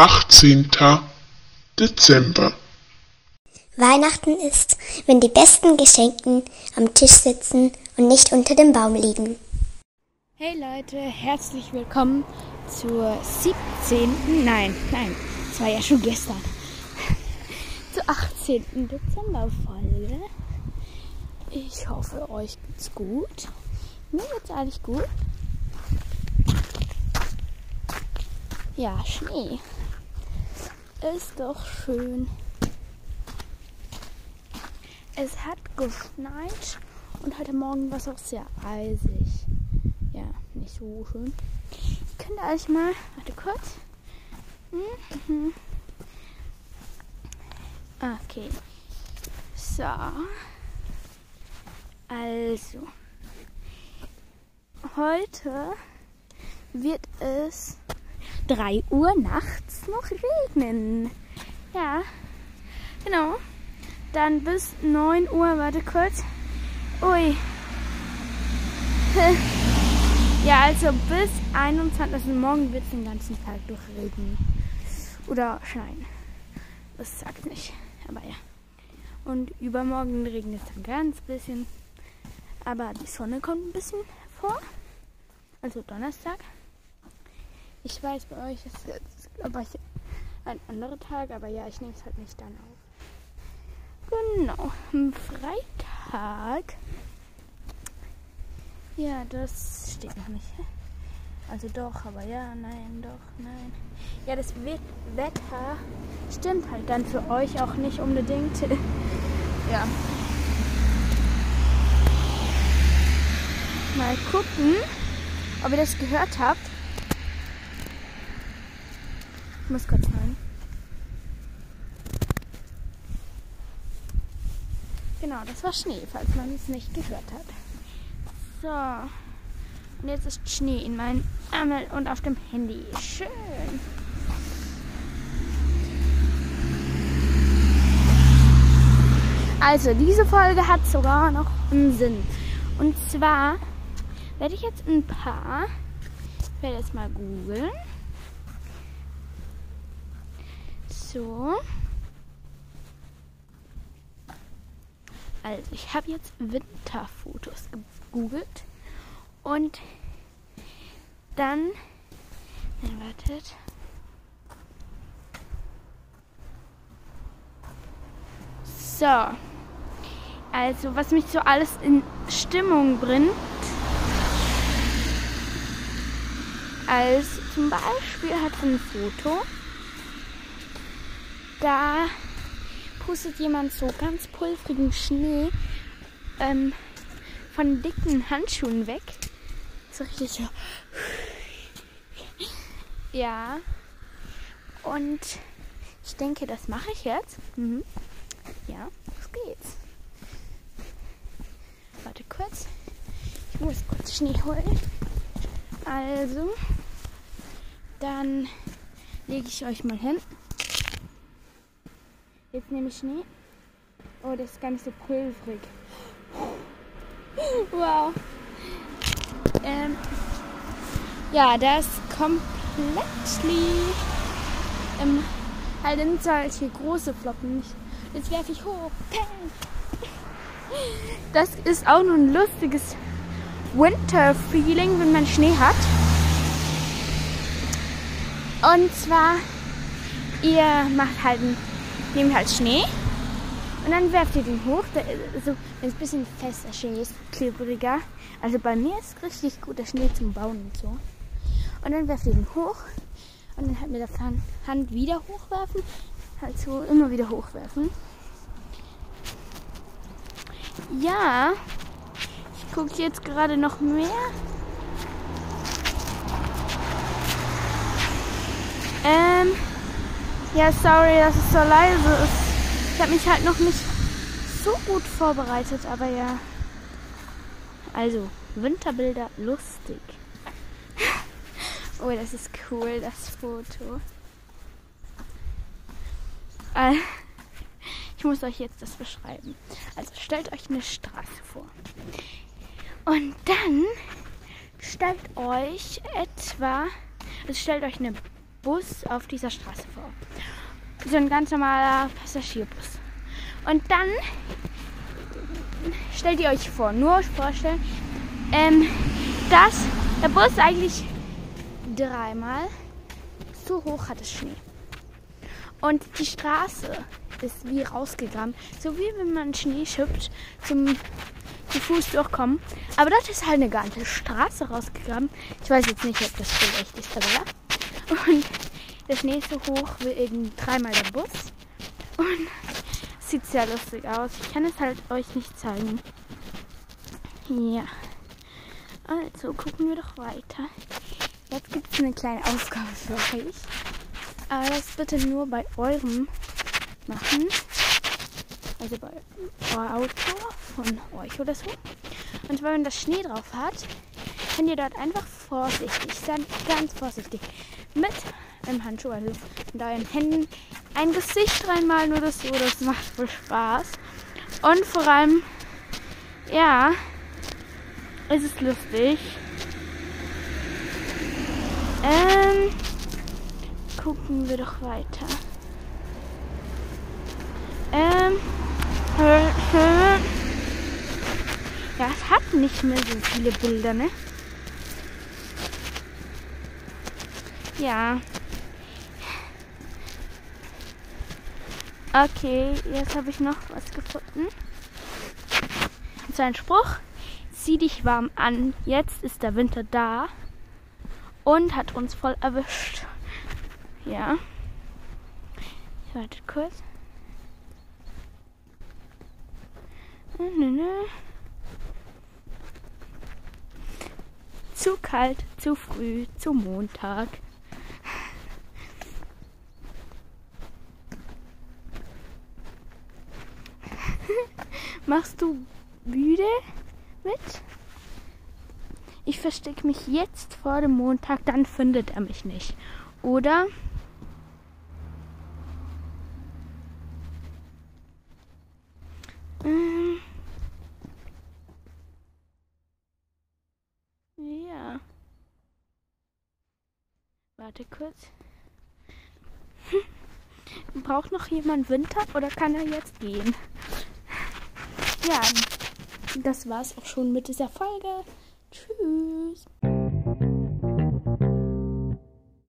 18. Dezember. Weihnachten ist, wenn die besten Geschenken am Tisch sitzen und nicht unter dem Baum liegen. Hey Leute, herzlich willkommen zur 17. Nein, nein, das war ja schon gestern. Zur 18. Dezember-Folge. Ich hoffe, euch geht's gut. Mir geht's eigentlich gut. Ja, Schnee. Ist doch schön. Es hat geschneit und heute Morgen war es auch sehr eisig. Ja, nicht so schön. Ich könnte euch mal, warte kurz. Mhm. Okay. So. Also. Heute wird es 3 Uhr nachts noch regnen. Ja, genau. Dann bis 9 Uhr, warte kurz. Ui. Ja, also bis 21, also morgen wird es den ganzen Tag durchregnen. Oder schneien. Das sagt nicht, aber ja. Und übermorgen regnet es dann ganz bisschen. Aber die Sonne kommt ein bisschen vor. Also Donnerstag. Ich weiß, bei euch ist jetzt, ich, ein anderer Tag, aber ja, ich nehme es halt nicht dann auf. Genau, am Freitag ja, das steht noch nicht. Also doch, aber ja, nein, doch, nein. Ja, das Wetter stimmt halt dann für euch auch nicht unbedingt. ja. Mal gucken, ob ihr das gehört habt. Ich muss kurz rein. Genau, das war Schnee, falls man es nicht gehört hat. So. Und jetzt ist Schnee in meinem Ärmel und auf dem Handy. Schön. Also, diese Folge hat sogar noch einen Sinn. Und zwar werde ich jetzt ein paar, ich werde jetzt mal googeln. So. Also, ich habe jetzt Winterfotos gegoogelt und dann, dann wartet. So. Also, was mich so alles in Stimmung bringt. Als zum Beispiel hat ein Foto. Da pustet jemand so ganz pulvrigen Schnee ähm, von dicken Handschuhen weg. So richtig so. Ja. Und ich denke, das mache ich jetzt. Mhm. Ja, los geht's. Warte kurz. Ich muss kurz Schnee holen. Also, dann lege ich euch mal hin. Jetzt nehme ich Schnee. Oh, das ist nicht so pulverig. Wow. Ähm, ja, das komplett ähm, halt in solche große Flocken. Jetzt werfe ich hoch. Das ist auch nur ein lustiges Winter-Feeling, wenn man Schnee hat. Und zwar, ihr macht halt einen nehmt halt Schnee und dann werft ihr den hoch. Der, so, wenn es ein bisschen fester Schnee ist, klebriger. Also bei mir ist richtig gut der Schnee zum Bauen und so. Und dann werft ihr den hoch und dann halt mit der Hand wieder hochwerfen. Halt so immer wieder hochwerfen. Ja, ich gucke jetzt gerade noch mehr. Ähm, ja, sorry, dass es so leise ist. Ich habe mich halt noch nicht so gut vorbereitet, aber ja. Also, Winterbilder lustig. Oh, das ist cool, das Foto. Äh, ich muss euch jetzt das beschreiben. Also stellt euch eine Straße vor. Und dann stellt euch etwa, also stellt euch eine Bus auf dieser Straße vor. So ein ganz normaler Passagierbus. Und dann stellt ihr euch vor, nur vorstellen, ähm, dass der Bus eigentlich dreimal so hoch hat es Schnee. Und die Straße ist wie rausgegraben. So wie wenn man Schnee schippt zum zu Fuß durchkommen. Aber dort ist halt eine ganze Straße rausgegraben. Ich weiß jetzt nicht, ob das so echt ist, aber ja. Und ist so hoch wie eben dreimal der Bus. Und sieht sehr lustig aus. Ich kann es halt euch nicht zeigen. Ja. Also gucken wir doch weiter. Jetzt gibt es eine kleine Aufgabe für euch. Aber das bitte nur bei eurem machen. Also bei eurem Auto von euch oder so. Und zwar, wenn das Schnee drauf hat, könnt ihr dort einfach vorsichtig sein, ganz vorsichtig, mit einem Handschuh, also mit euren Händen, ein Gesicht reinmalen oder so. Das macht voll Spaß. Und vor allem, ja, es ist lustig. Ähm, gucken wir doch weiter. Ähm, ja, es hat nicht mehr so viele Bilder, ne? Ja. Okay, jetzt habe ich noch was gefunden. Und so ein Spruch. Zieh dich warm an, jetzt ist der Winter da und hat uns voll erwischt. Ja. Wartet kurz. Zu kalt, zu früh, zu Montag. Machst du müde mit? Ich verstecke mich jetzt vor dem Montag, dann findet er mich nicht. Oder? Ähm. Ja. Warte kurz. Braucht noch jemand Winter oder kann er jetzt gehen? Ja, das war's auch schon mit dieser Folge. Tschüss.